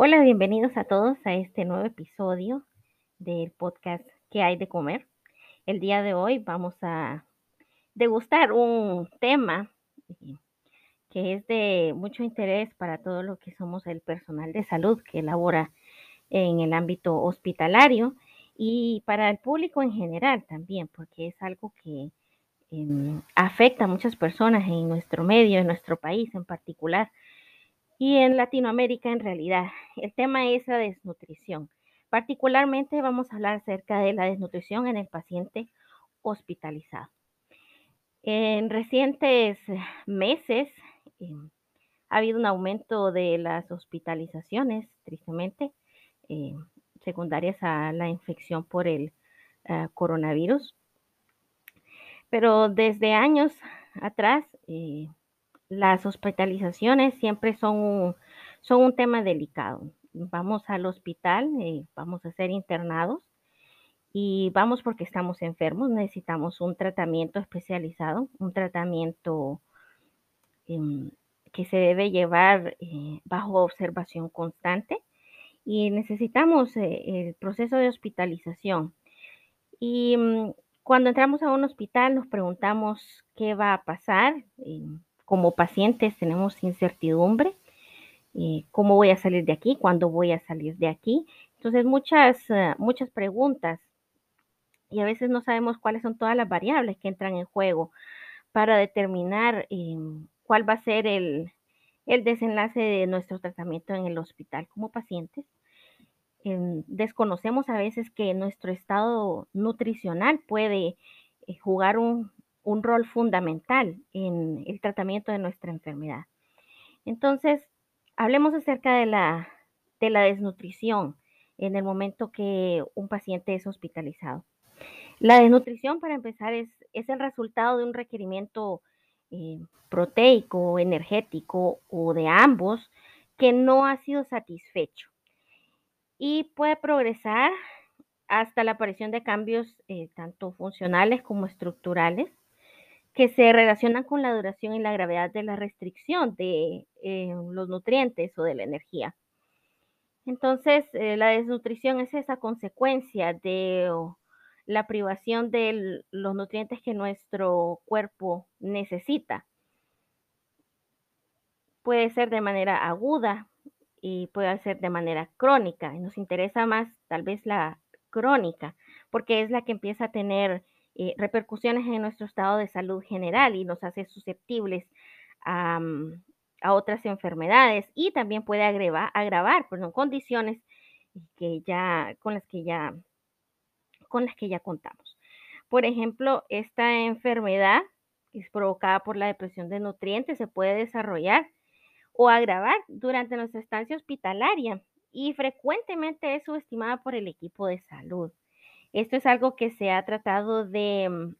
Hola, bienvenidos a todos a este nuevo episodio del podcast ¿Qué hay de comer? El día de hoy vamos a degustar un tema eh, que es de mucho interés para todo lo que somos el personal de salud que elabora en el ámbito hospitalario y para el público en general también, porque es algo que em, afecta a muchas personas en nuestro medio, en nuestro país en particular y en Latinoamérica en realidad. El tema es la desnutrición. Particularmente vamos a hablar acerca de la desnutrición en el paciente hospitalizado. En recientes meses eh, ha habido un aumento de las hospitalizaciones, tristemente, eh, secundarias a la infección por el uh, coronavirus. Pero desde años atrás, eh, las hospitalizaciones siempre son un, tema delicado. Vamos al hospital, eh, vamos a ser internados y vamos porque estamos enfermos, necesitamos un tratamiento especializado, un tratamiento eh, que se debe llevar eh, bajo observación constante y necesitamos eh, el proceso de hospitalización. Y mm, cuando entramos a un hospital nos preguntamos qué va a pasar. Em, como pacientes tenemos incertidumbre. Eh, ¿Cómo voy a salir de aquí? ¿Cuándo voy a salir de aquí? Entonces, muchas, uh, muchas preguntas y a veces no sabemos cuáles son todas las variables que entran en juego para determinar eh, cuál va a ser el, el, desenlace de nuestro tratamiento en el hospital como pacientes. Eh, desconocemos a veces que nuestro estado nutricional puede eh, jugar un, un rol fundamental en el tratamiento de nuestra enfermedad. Entonces, hablemos acerca de la, de la desnutrición en el momento que un paciente es hospitalizado. La desnutrición, para empezar, es, es el resultado de un requerimiento eh, proteico, energético o de ambos que no ha sido satisfecho y puede progresar hasta la aparición de cambios eh, tanto funcionales como estructurales que se relacionan con la duración y la gravedad de la restricción de eh, los nutrientes o de la energía. Entonces, eh, la desnutrición es esa consecuencia de la privación de los nutrientes que nuestro cuerpo necesita. Puede ser de manera aguda y puede ser de manera crónica. Nos interesa más tal vez la crónica, porque es la que empieza a tener eh, repercusiones en nuestro estado de salud general y nos hace susceptibles a, otras enfermedades y también puede agravar, perdón, condiciones que ya, con las que ya con las que ya contamos. Por ejemplo, esta enfermedad es provocada por la depresión de nutrientes, se puede desarrollar o agravar durante nuestra estancia hospitalaria y frecuentemente es subestimada por el equipo de salud. Esto es algo que se ha tratado de, mm,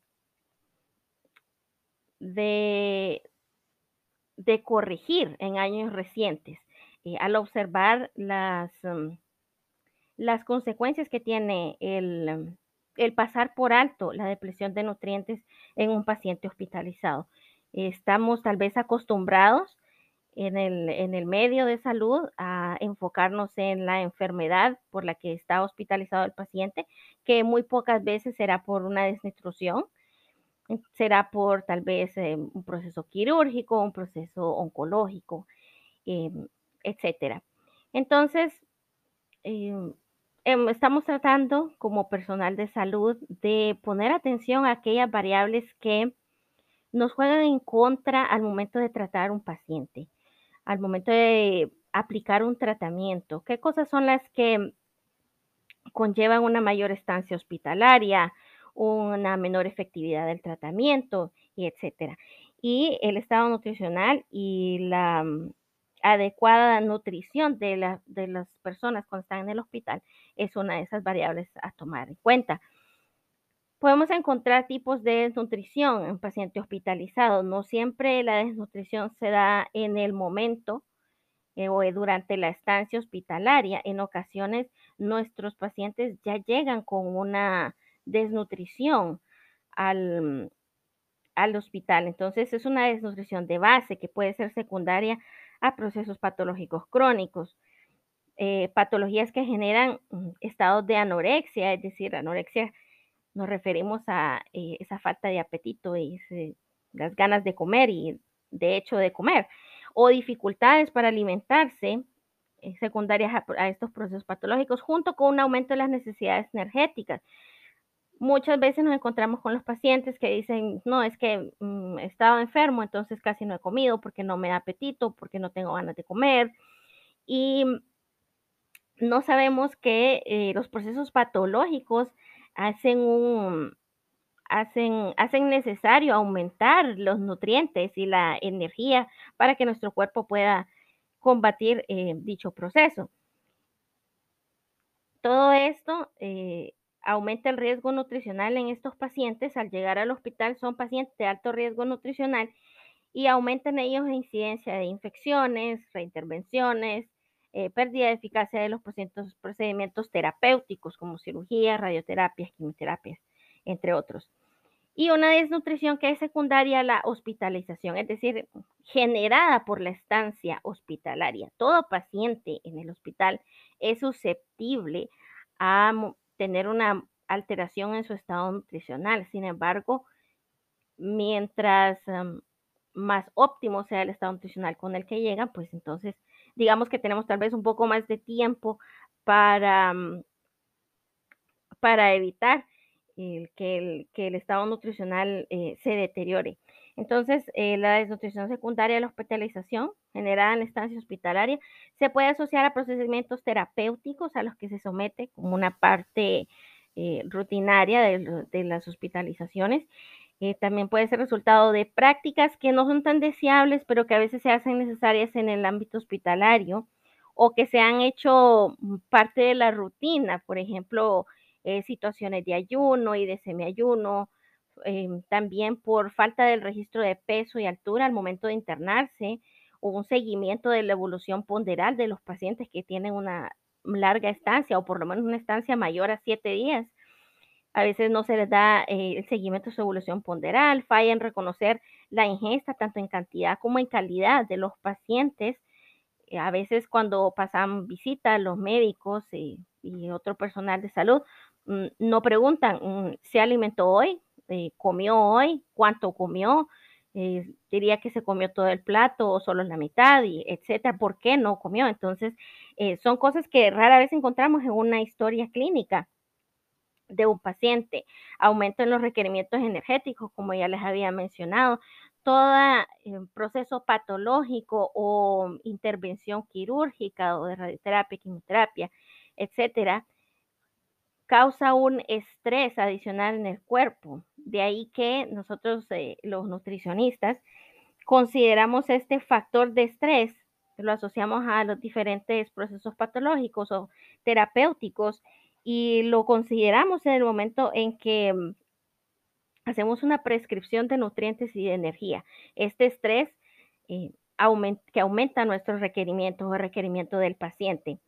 de, corregir en años recientes eh, al observar las, um, las consecuencias que tiene el, mm, el, pasar por alto la depresión de nutrientes en un paciente hospitalizado. Estamos tal vez acostumbrados en el, en el medio de salud a enfocarnos en la enfermedad por la que está hospitalizado el paciente, que muy pocas veces será por una desnutrición, será por tal vez eh, un proceso quirúrgico, un proceso oncológico, eh, etcétera. Entonces, eh, estamos tratando como personal de salud de poner atención a aquellas variables que nos juegan en contra al momento de tratar un paciente al momento de aplicar un tratamiento? ¿Qué cosas son las que conllevan una mayor estancia hospitalaria, una menor efectividad del tratamiento, y etcétera? Y el estado nutricional y la mm, adecuada nutrición de, de las personas cuando están en el hospital es una de esas variables a tomar en cuenta. Podemos encontrar tipos de desnutrición en paciente hospitalizado. No siempre la desnutrición se da en el momento eh, o durante la estancia hospitalaria. En ocasiones nuestros pacientes ya llegan con una desnutrición al, al hospital. Entonces es una desnutrición de base que puede ser secundaria a procesos patológicos crónicos. eh, patologías que generan mm, estados de anorexia, es decir, anorexia nos referimos a eh, esa falta de apetito y las ganas de comer y de hecho de comer, o dificultades para alimentarse eh, secundarias a, estos procesos patológicos, junto con un aumento de las necesidades energéticas. Muchas veces nos encontramos con los pacientes que dicen, no, es que mm, he estado enfermo, entonces casi no he comido porque no me da apetito, porque no tengo ganas de comer. Y no sabemos que eh, los procesos patológicos hacen un, hacen, hacen necesario aumentar los nutrientes y la energía para que nuestro cuerpo pueda combatir eh, dicho proceso. Todo esto eh, aumenta el riesgo nutricional en estos pacientes. Al llegar al hospital son pacientes de alto riesgo nutricional y aumentan ellos la incidencia de infecciones, reintervenciones, eh, pérdida de eficacia de los procedimientos terapéuticos como cirugía, radioterapia, quimioterapia, entre otros y una desnutrición que es secundaria a la hospitalización, es decir, generada por la estancia hospitalaria. Todo paciente en el hospital es susceptible a tener una alteración en su estado nutricional. Sin embargo, mientras más óptimo sea el estado nutricional con el que llegan, pues entonces digamos que tenemos tal vez un poco más de tiempo para, para evitar que, el, estado nutricional eh, se deteriore. Entonces, eh, la desnutrición secundaria de la hospitalización generada en la estancia hospitalaria se puede asociar a procedimientos terapéuticos a los que se somete como una parte eh, rutinaria de, las hospitalizaciones. También puede ser resultado de prácticas que no son tan deseables, pero que a veces se hacen necesarias en el ámbito hospitalario o que se han hecho mm, parte de la rutina, por ejemplo, eh, situaciones de ayuno y de semiayuno, em, también por falta del registro de peso y altura al momento de internarse, o un seguimiento de la evolución ponderal de los pacientes que tienen una larga estancia o por lo menos una estancia mayor a siete días. A veces no se les da eh, el seguimiento de su evolución ponderal, falla en reconocer la ingesta tanto en cantidad como en calidad de los pacientes. Eh, a veces cuando pasan visitas los médicos y otro personal de salud, Mm, no preguntan, mm, ¿se alimentó hoy? Eh, ¿Comió hoy? ¿Cuánto comió? Eh, diría que se comió todo el plato o solo la mitad, y etcétera. ¿Por qué no comió? Entonces, eh, son cosas que rara vez encontramos en una historia clínica de un paciente. Aumento en los requerimientos energéticos, como ya les había mencionado. Todo proceso patológico o intervención quirúrgica o de radioterapia, quimioterapia, etcétera, causa un estrés adicional en el cuerpo. De ahí que nosotros, eh, los nutricionistas, consideramos este factor de estrés, lo asociamos a los diferentes procesos patológicos o terapéuticos y lo consideramos en el momento en que mm, hacemos una prescripción de nutrientes y de energía. Este estrés eh, que aumenta nuestros requerimientos o requerimiento del paciente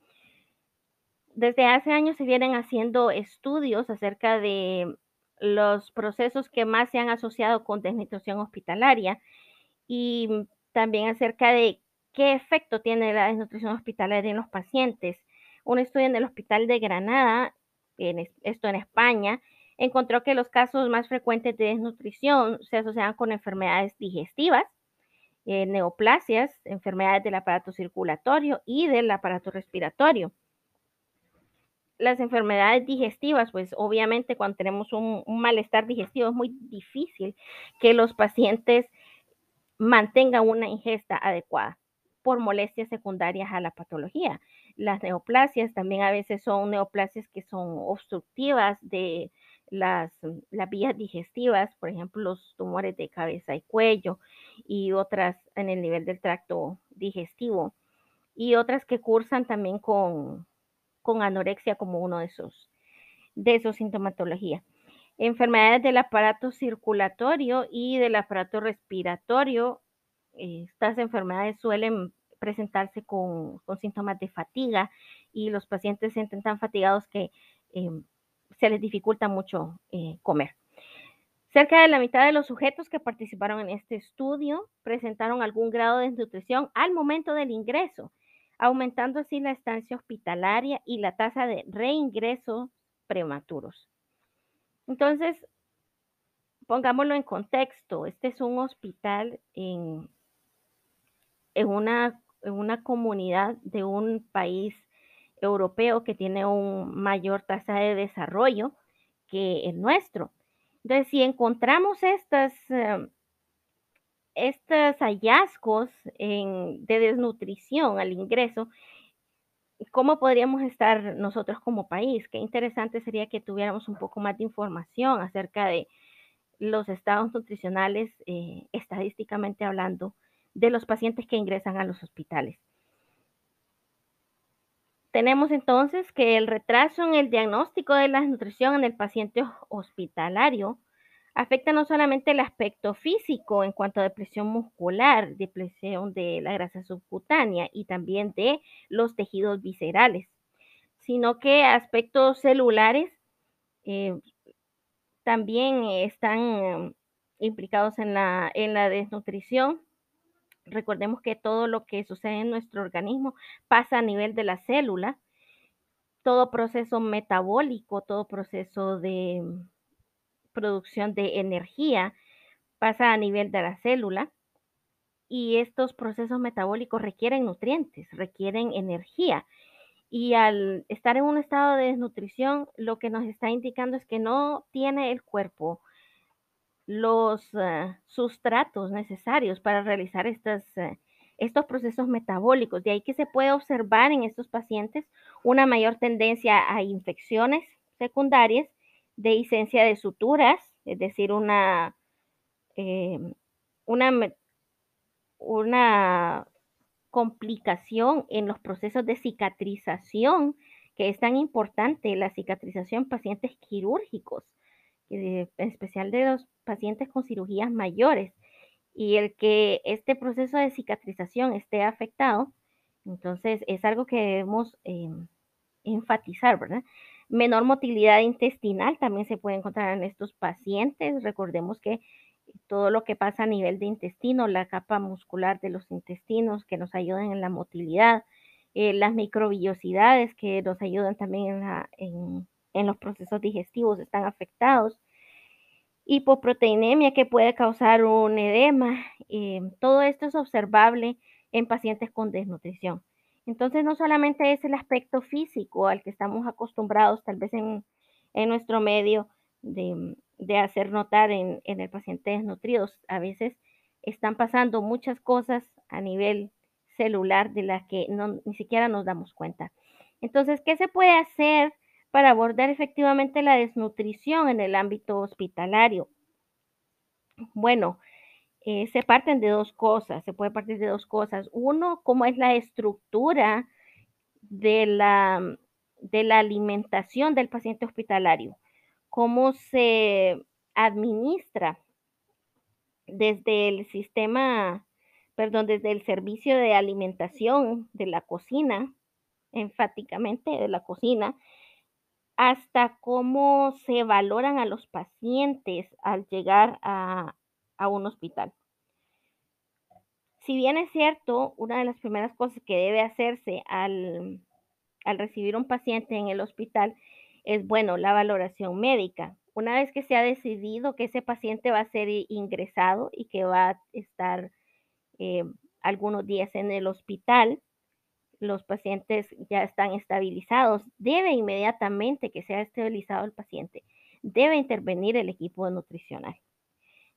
desde hace años se vienen haciendo estudios acerca de los procesos que más se han asociado con desnutrición hospitalaria y también acerca de qué efecto tiene la desnutrición hospitalaria en los pacientes. Un estudio en el Hospital de Granada, en, esto en España, encontró que los casos más frecuentes de desnutrición se asociaban con enfermedades digestivas, eh, neoplasias, enfermedades del aparato circulatorio y del aparato respiratorio las enfermedades digestivas, pues obviamente cuando tenemos un, malestar digestivo es muy difícil que los pacientes mantengan una ingesta adecuada por molestias secundarias a la patología. Las neoplasias también a veces son neoplasias que son obstructivas de las, las vías digestivas, por ejemplo, los tumores de cabeza y cuello y otras en el nivel del tracto digestivo y otras que cursan también con con anorexia como uno de esos, de esos sintomatologías. Enfermedades del aparato circulatorio y del aparato respiratorio. Estas enfermedades suelen presentarse con, síntomas de fatiga y los pacientes se sienten tan fatigados que em, se les dificulta mucho eh, comer. Cerca de la mitad de los sujetos que participaron en este estudio presentaron algún grado de desnutrición al momento del ingreso aumentando así la estancia hospitalaria y la tasa de reingreso prematuros. Entonces, pongámoslo en contexto, este es un hospital en, en, una, una comunidad de un país europeo que tiene un mayor tasa de desarrollo que el nuestro. Entonces, si encontramos estas, eh, estos hallazgos de desnutrición al ingreso, ¿cómo podríamos estar nosotros como país? Qué interesante sería que tuviéramos un poco más de información acerca de los estados nutricionales, eh, estadísticamente hablando, de los pacientes que ingresan a los hospitales. Tenemos entonces que el retraso en el diagnóstico de la nutrición en el paciente hospitalario afecta no solamente el aspecto físico en cuanto a depresión muscular, depresión de la grasa subcutánea y también de los tejidos viscerales, sino que aspectos celulares eh, también están implicados en la, en la desnutrición Recordemos que todo lo que sucede en nuestro organismo pasa a nivel de la célula. Todo proceso metabólico, todo proceso de producción de energía pasa a nivel de la célula. Y estos procesos metabólicos requieren nutrientes, requieren energía. Y al estar en un estado de desnutrición, lo que nos está indicando es que no tiene el cuerpo los eh, sustratos necesarios para realizar estas, eh, estos procesos metabólicos. De ahí que se puede observar en estos pacientes una mayor tendencia a infecciones secundarias, de licencia de suturas, es decir, una, eh, una, una complicación en los procesos de cicatrización, que es tan importante la cicatrización en pacientes quirúrgicos en especial de los pacientes con cirugías mayores, y el que este proceso de cicatrización esté afectado, entonces es algo que debemos em, enfatizar, ¿verdad? Menor motilidad intestinal también se puede encontrar en estos pacientes. Recordemos que todo lo que pasa a nivel de intestino, la capa muscular de los intestinos que nos ayudan en la motilidad, eh, las microbillosidades que nos ayudan también en, en los procesos digestivos están afectados, hipoproteinemia que puede causar un edema, eh, todo esto es observable en pacientes con desnutrición. Entonces, no solamente es el aspecto físico al que estamos acostumbrados tal vez en, nuestro medio de, hacer notar en, en, el paciente desnutrido, a veces están pasando muchas cosas a nivel celular de las que no, ni siquiera nos damos cuenta. Entonces, ¿qué se puede hacer para abordar efectivamente la desnutrición en el ámbito hospitalario? Bueno, eh, se parten de dos cosas, se puede partir de dos cosas. Uno, cómo es la estructura de la, de la alimentación del paciente hospitalario, cómo se administra desde el sistema, perdón, desde el servicio de alimentación de la cocina, enfáticamente de la cocina, hasta cómo se valoran a los pacientes al llegar a, un hospital. Si bien es cierto, una de las primeras cosas que debe hacerse al, recibir un paciente en el hospital es, bueno, la valoración médica. Una vez que se ha decidido que ese paciente va a ser ingresado y que va a estar eh, algunos días en el hospital, los pacientes ya están estabilizados, debe inmediatamente que sea estabilizado el paciente, debe intervenir el equipo nutricional.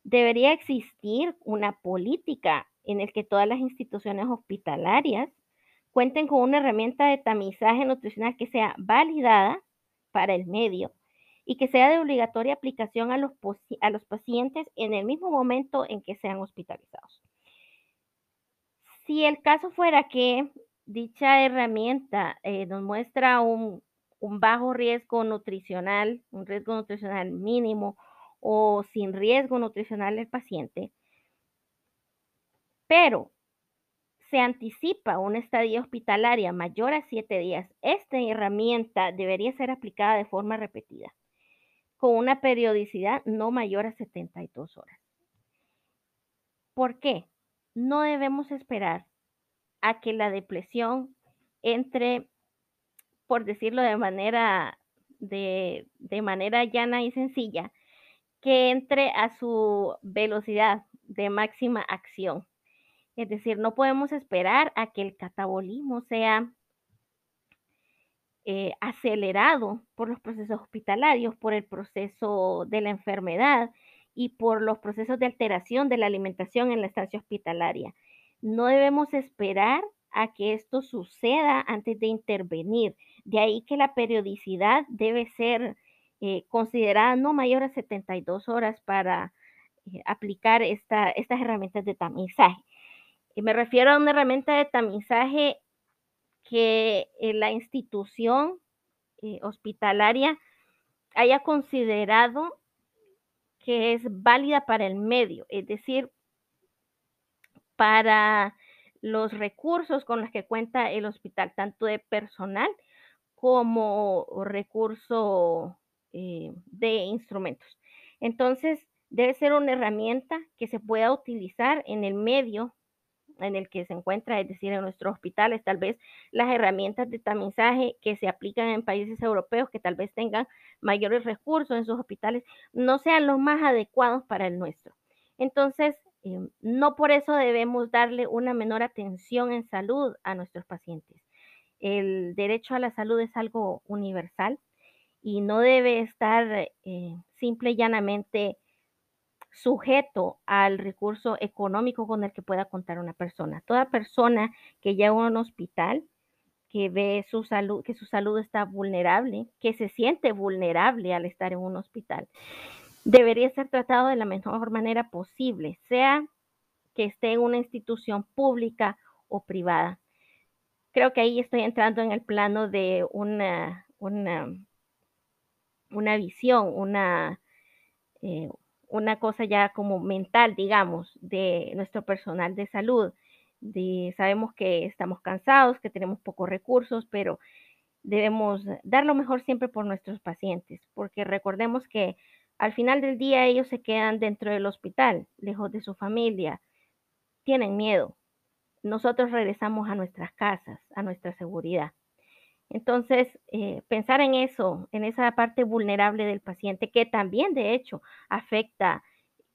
Debería existir una política en el que todas las instituciones hospitalarias cuenten con una herramienta de tamizaje nutricional que sea validada para el medio y que sea de obligatoria aplicación a los, a los pacientes en el mismo momento en que sean hospitalizados. Si el caso fuera que dicha herramienta eh, nos muestra un, bajo riesgo nutricional, un riesgo nutricional mínimo o sin riesgo nutricional del paciente, pero se anticipa una estadía hospitalaria mayor a siete días, esta herramienta debería ser aplicada de forma repetida, con una periodicidad no mayor a 72 horas. ¿Por qué? No debemos esperar a que la depresión entre, por decirlo de manera, de, de manera llana y sencilla, que entre a su velocidad de máxima acción. Es decir, no podemos esperar a que el catabolismo sea eh, acelerado por los procesos hospitalarios, por el proceso de la enfermedad y por los procesos de alteración de la alimentación en la estancia hospitalaria. No debemos esperar a que esto suceda antes de intervenir. De ahí que la periodicidad debe ser eh, considerada no mayor a 72 horas para eh, aplicar esta, estas herramientas de tamizaje. Y me refiero a una herramienta de tamizaje que eh, la institución hospitalaria haya considerado que es válida para el medio, es decir, para los recursos con los que cuenta el hospital, tanto de personal como recurso eh, de instrumentos. Entonces, debe ser una herramienta que se pueda utilizar en el medio en el que se encuentra, es decir, en nuestros hospitales, tal vez las herramientas de tamizaje que se aplican en países europeos que tal vez tengan mayores recursos en sus hospitales, no sean los más adecuados para el nuestro. Entonces, eh, no por eso debemos darle una menor atención en salud a nuestros pacientes. El derecho a la salud es algo universal y no debe estar eh, simple y llanamente sujeto al recurso económico con el que pueda contar una persona. Toda persona que llega a un hospital, que ve su salud, que su salud está vulnerable, que se siente vulnerable al estar en un hospital, debería ser tratado de la mejor manera posible, sea que esté en una institución pública o privada. Creo que ahí estoy entrando en el plano de una, una, una visión, una, eh, una cosa ya como mental, digamos, de nuestro personal de salud. sabemos que estamos cansados, que tenemos pocos recursos, pero debemos dar lo mejor siempre por nuestros pacientes, porque recordemos que al final del día ellos se quedan dentro del hospital, lejos de su familia, tienen miedo. Nosotros regresamos a nuestras casas, a nuestra seguridad. Entonces, eh, pensar en eso, en esa parte vulnerable del paciente, que también de hecho afecta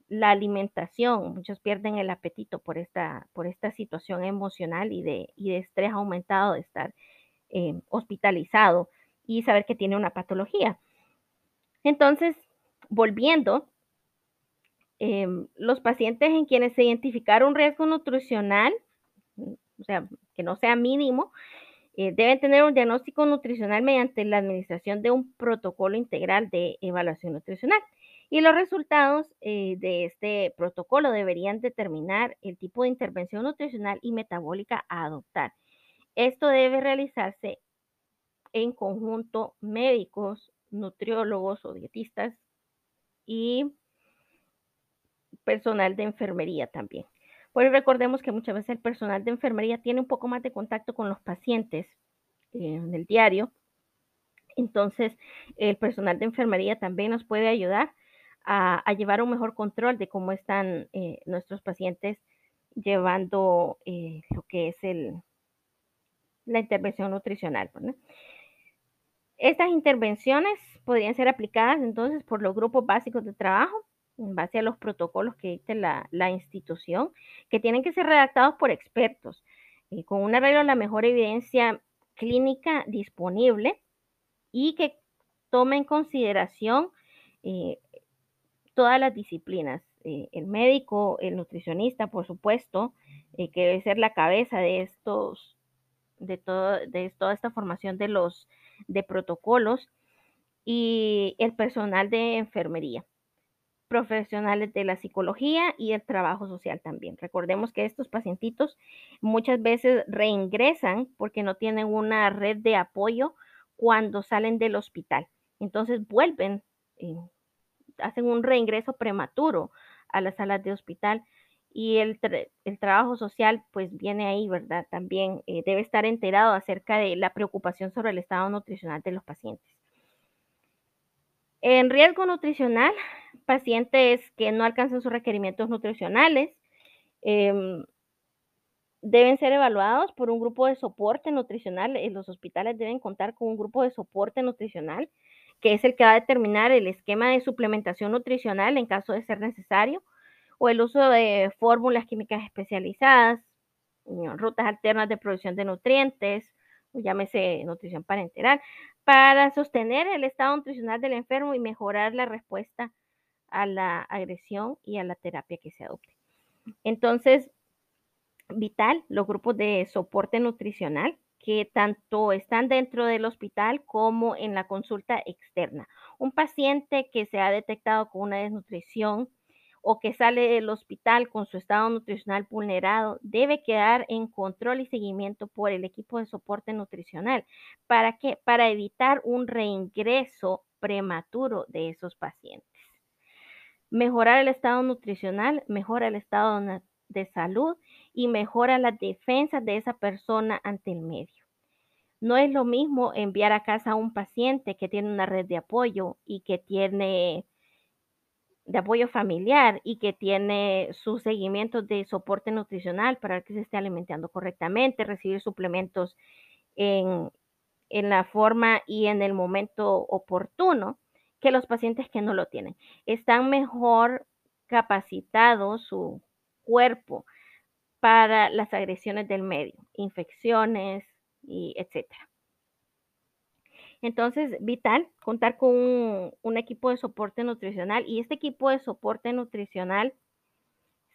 la alimentación, muchos pierden el apetito por esta, por esta situación emocional y de, de estrés aumentado de estar eh, hospitalizado y saber que tiene una patología. Entonces, volviendo, em, los pacientes en quienes se identificara un riesgo nutricional, o sea, que no sea mínimo, eh, deben tener un diagnóstico nutricional mediante la administración de un protocolo integral de evaluación nutricional. Y los resultados eh, de este protocolo deberían determinar el tipo de intervención nutricional y metabólica a adoptar. Esto debe realizarse en conjunto médicos, nutriólogos o dietistas y personal de enfermería también. Pues recordemos que muchas veces el personal de enfermería tiene un poco más de contacto con los pacientes eh, en el diario. Entonces, el personal de enfermería también nos puede ayudar a, llevar un mejor control de cómo están eh, nuestros pacientes llevando eh, lo que es el, la intervención nutricional. Estas intervenciones podrían ser aplicadas entonces por los grupos básicos de trabajo en base a los protocolos que dicte la, institución, que tienen que ser redactados por expertos, eh, con un arreglo a la mejor evidencia clínica disponible y que tome en consideración eh, todas las disciplinas. Eh, el médico, el nutricionista, por supuesto, que debe ser la cabeza de estos, de, todo, de toda esta formación de los de protocolos y el personal de enfermería profesionales de la psicología y el trabajo social también. Recordemos que estos pacientitos muchas veces reingresan porque no tienen una red de apoyo cuando salen del hospital. Entonces vuelven, eh, hacen un reingreso prematuro a las salas de hospital y el, trabajo social pues viene ahí, ¿verdad? También eh, debe estar enterado acerca de la preocupación sobre el estado nutricional de los pacientes. En riesgo nutricional, pacientes que no alcanzan sus requerimientos nutricionales, em, deben ser evaluados por un grupo de soporte nutricional. Los hospitales deben contar con un grupo de soporte nutricional, que es el que va a determinar el esquema de suplementación nutricional en caso de ser necesario, o el uso de fórmulas químicas especializadas, rutas alternas de producción de nutrientes, llámese nutrición parenteral, para sostener el estado nutricional del enfermo y mejorar la respuesta a la agresión y a la terapia que se adopte. Entonces, vital los grupos de soporte nutricional que tanto están dentro del hospital como en la consulta externa. Un paciente que se ha detectado con una desnutrición o que sale del hospital con su estado nutricional vulnerado debe quedar en control y seguimiento por el equipo de soporte nutricional. ¿Para qué? Para evitar un reingreso prematuro de esos pacientes. Mejorar el estado nutricional, mejora el estado de salud y mejora las defensas de esa persona ante el medio. No es lo mismo enviar a casa a un paciente que tiene una red de apoyo y que tiene de apoyo familiar y que tiene su seguimiento de soporte nutricional para que se esté alimentando correctamente, recibir suplementos en, en la forma y en el momento oportuno que los pacientes que no lo tienen. Están mejor capacitados su cuerpo para las agresiones del medio, infecciones y etcétera. Entonces, vital contar con un, equipo de soporte nutricional y este equipo de soporte nutricional,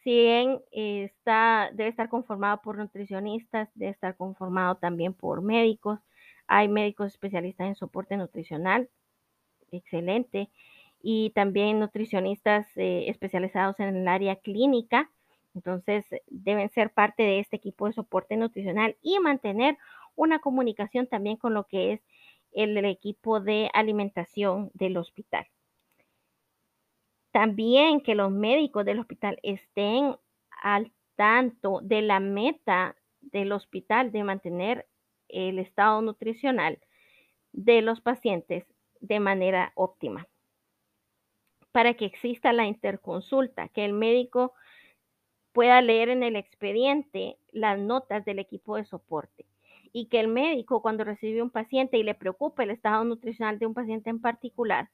si bien está, debe estar conformado por nutricionistas, debe estar conformado también por médicos. Hay médicos especialistas en soporte nutricional, excelente, y también nutricionistas eh, especializados en el área clínica. Entonces, deben ser parte de este equipo de soporte nutricional y mantener una comunicación también con lo que es el, equipo de alimentación del hospital. También que los médicos del hospital estén al tanto de la meta del hospital de mantener el estado nutricional de los pacientes de manera óptima. Para que exista la interconsulta, que el médico pueda leer en el expediente las notas del equipo de soporte y que el médico cuando recibe un paciente y le preocupa el estado nutricional de un paciente en particular,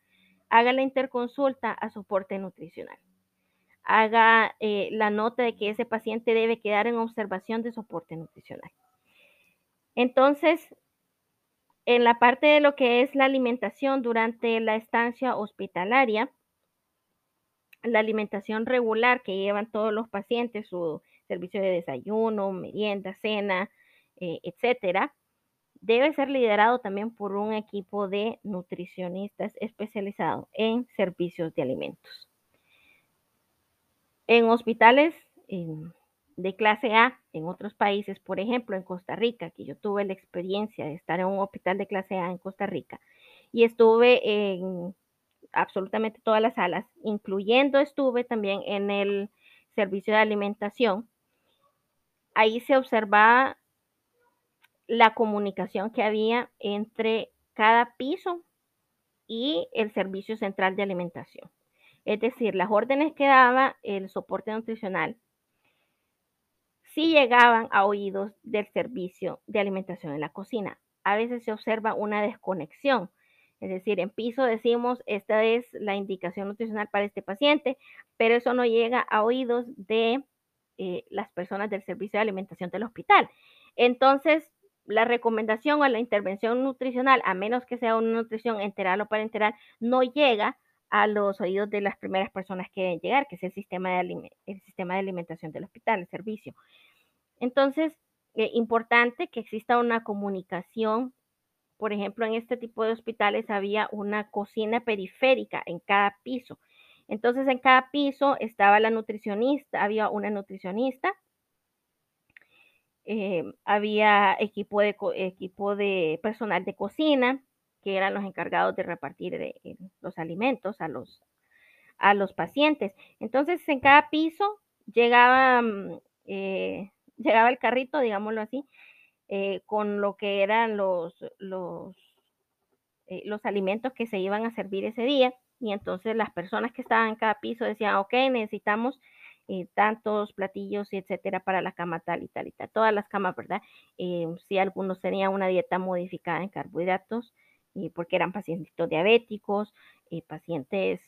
haga la interconsulta a soporte nutricional. Haga eh, la nota de que ese paciente debe quedar en observación de soporte nutricional. Entonces, en la parte de lo que es la alimentación durante la estancia hospitalaria, la alimentación regular que llevan todos los pacientes, su servicio de desayuno, merienda, cena, eh, etcétera, debe ser liderado también por un equipo de nutricionistas especializados en servicios de alimentos. En hospitales de clase A, en otros países, por ejemplo, en Costa Rica, que yo tuve la experiencia de estar en un hospital de clase A en Costa Rica y estuve en absolutamente todas las salas, incluyendo estuve también en el servicio de alimentación. Ahí se observaba la comunicación que había entre cada piso y el servicio central de alimentación. Es decir, las órdenes que daba el soporte nutricional sí llegaban a oídos del servicio de alimentación en la cocina. A veces se observa una desconexión. Es decir, en piso decimos, esta es la indicación nutricional para este paciente, pero eso no llega a oídos de eh, las personas del servicio de alimentación del hospital. Entonces, la recomendación o la intervención nutricional, a menos que sea una nutrición enteral o parenteral, no llega a los oídos de las primeras personas que deben llegar, que es el sistema de, el sistema de alimentación del hospital, el servicio. Entonces, es eh, importante que exista una comunicación. Por ejemplo, en este tipo de hospitales había una cocina periférica en cada piso. Entonces, en cada piso estaba la nutricionista, había una nutricionista eh, había equipo de, equipo de personal de cocina que eran los encargados de repartir eh, eh, los alimentos a los, a los pacientes. Entonces, en cada piso llegaba, mm, llegaba el carrito, digámoslo así, con lo que eran los, los, los alimentos que se iban a servir ese día. Y entonces las personas que estaban en cada piso decían, ok, necesitamos eh, tantos platillos, etcétera, para la cama tal y tal y tal. Todas las camas, ¿verdad? Eh, si algunos tenían una dieta modificada en carbohidratos, y porque eran pacientes diabéticos, pacientes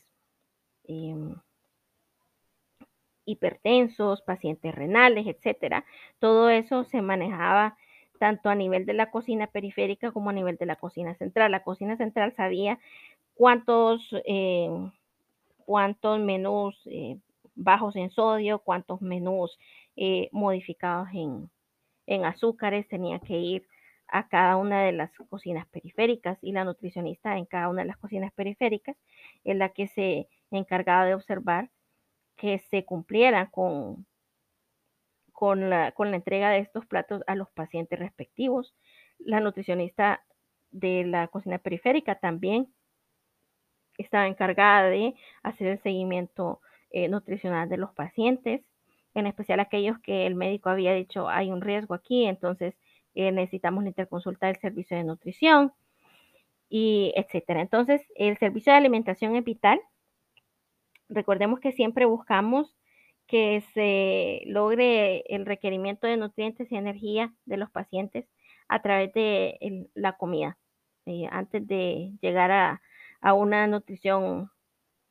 em, hipertensos, pacientes renales, etcétera. Todo eso se manejaba tanto a nivel de la cocina periférica como a nivel de la cocina central. La cocina central sabía cuántos, eh, cuántos menús eh, bajos en sodio, cuántos menús eh, modificados en, en azúcares tenía que ir a cada una de las cocinas periféricas y la nutricionista en cada una de las cocinas periféricas es la que se encargaba de observar que se cumpliera con, con, la, con la entrega de estos platos a los pacientes respectivos. La nutricionista de la cocina periférica también estaba encargada de hacer el seguimiento eh, nutricional de los pacientes, en especial aquellos que el médico había dicho hay un riesgo aquí, entonces eh, necesitamos interconsultar el servicio de nutrición y etcétera. Entonces, el servicio de alimentación es vital. Recordemos que siempre buscamos que se logre el requerimiento de nutrientes y energía de los pacientes a través de la comida, eh, antes de llegar a, una nutrición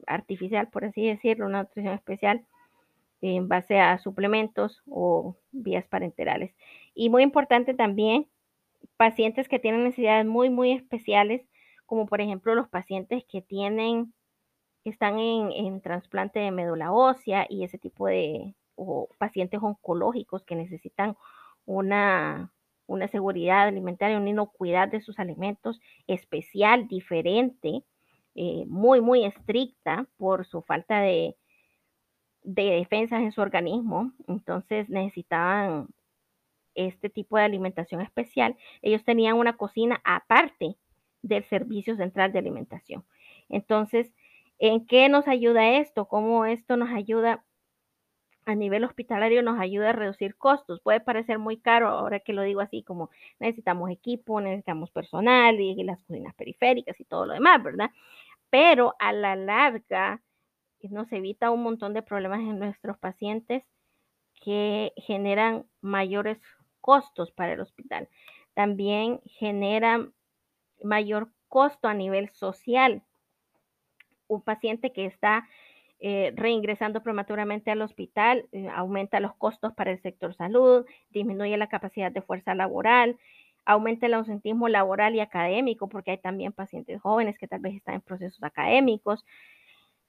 artificial, por así decirlo, una nutrición especial en base a suplementos o vías parenterales. Y muy importante también, pacientes que tienen necesidades muy, muy especiales, como por ejemplo los pacientes que tienen, están en, en trasplante de médula ósea y ese tipo de, pacientes oncológicos que necesitan una, una seguridad alimentaria, una inocuidad de sus alimentos especial, diferente, eh, muy, muy estricta por su falta de, de defensas en su organismo. Entonces necesitaban este tipo de alimentación especial, ellos tenían una cocina aparte del Servicio Central de Alimentación. Entonces, ¿en qué nos ayuda esto? ¿Cómo esto nos ayuda a nivel hospitalario? Nos ayuda a reducir costos. Puede parecer muy caro ahora que lo digo así, como necesitamos equipo, necesitamos personal y las cocinas periféricas y todo lo demás, ¿verdad? Pero a la larga nos evita un montón de problemas en nuestros pacientes que generan mayores costos para el hospital. También genera mayor costo a nivel social. Un paciente que está eh, reingresando prematuramente al hospital eh, aumenta los costos para el sector salud, disminuye la capacidad de fuerza laboral, aumenta el ausentismo laboral y académico, porque hay también pacientes jóvenes que tal vez están en procesos académicos.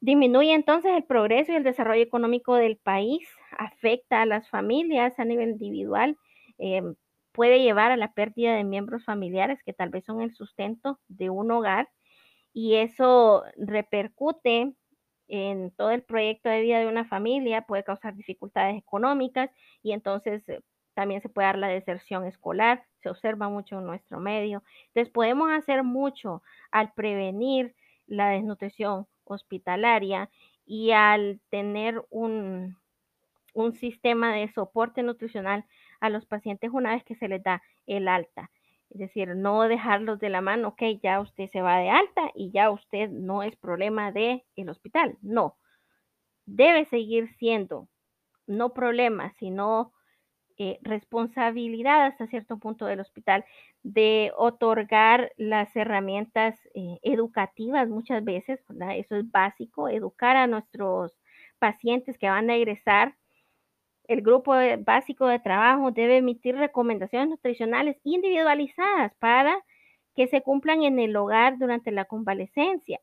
Disminuye entonces el progreso y el desarrollo económico del país, afecta a las familias a nivel individual Em, puede llevar a la pérdida de miembros familiares que tal vez son el sustento de un hogar y eso repercute en todo el proyecto de vida de una familia, puede causar dificultades económicas y entonces eh, también se puede dar la deserción escolar, se observa mucho en nuestro medio. Entonces podemos hacer mucho al prevenir la desnutrición hospitalaria y al tener un, un sistema de soporte nutricional a los pacientes una vez que se les da el alta. Es decir, no dejarlos de la mano, ok, ya usted se va de alta y ya usted no es problema del el hospital. No, debe seguir siendo no problema, sino eh, responsabilidad hasta cierto punto del hospital de otorgar las herramientas eh, educativas muchas veces, Eso es básico, educar a nuestros pacientes que van a egresar el grupo básico de trabajo debe emitir recomendaciones nutricionales individualizadas para que se cumplan en el hogar durante la convalecencia,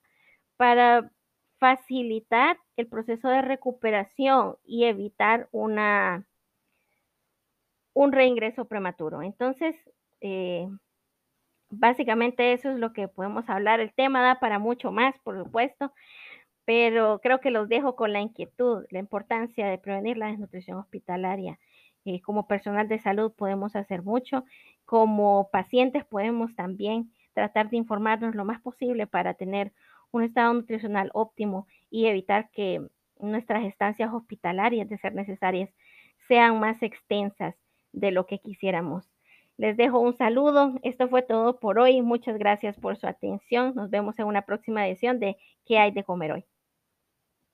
para facilitar el proceso de recuperación y evitar una, un reingreso prematuro. Entonces, eh, básicamente eso es lo que podemos hablar. El tema da para mucho más, por supuesto, pero creo que los dejo con la inquietud, la importancia de prevenir la desnutrición hospitalaria. Eh, como personal de salud podemos hacer mucho, como pacientes podemos también tratar de informarnos lo más posible para tener un estado nutricional óptimo y evitar que nuestras estancias hospitalarias, de ser necesarias, sean más extensas de lo que quisiéramos. Les dejo un saludo. Esto fue todo por hoy. Muchas gracias por su atención. Nos vemos en una próxima edición de ¿Qué hay de comer hoy?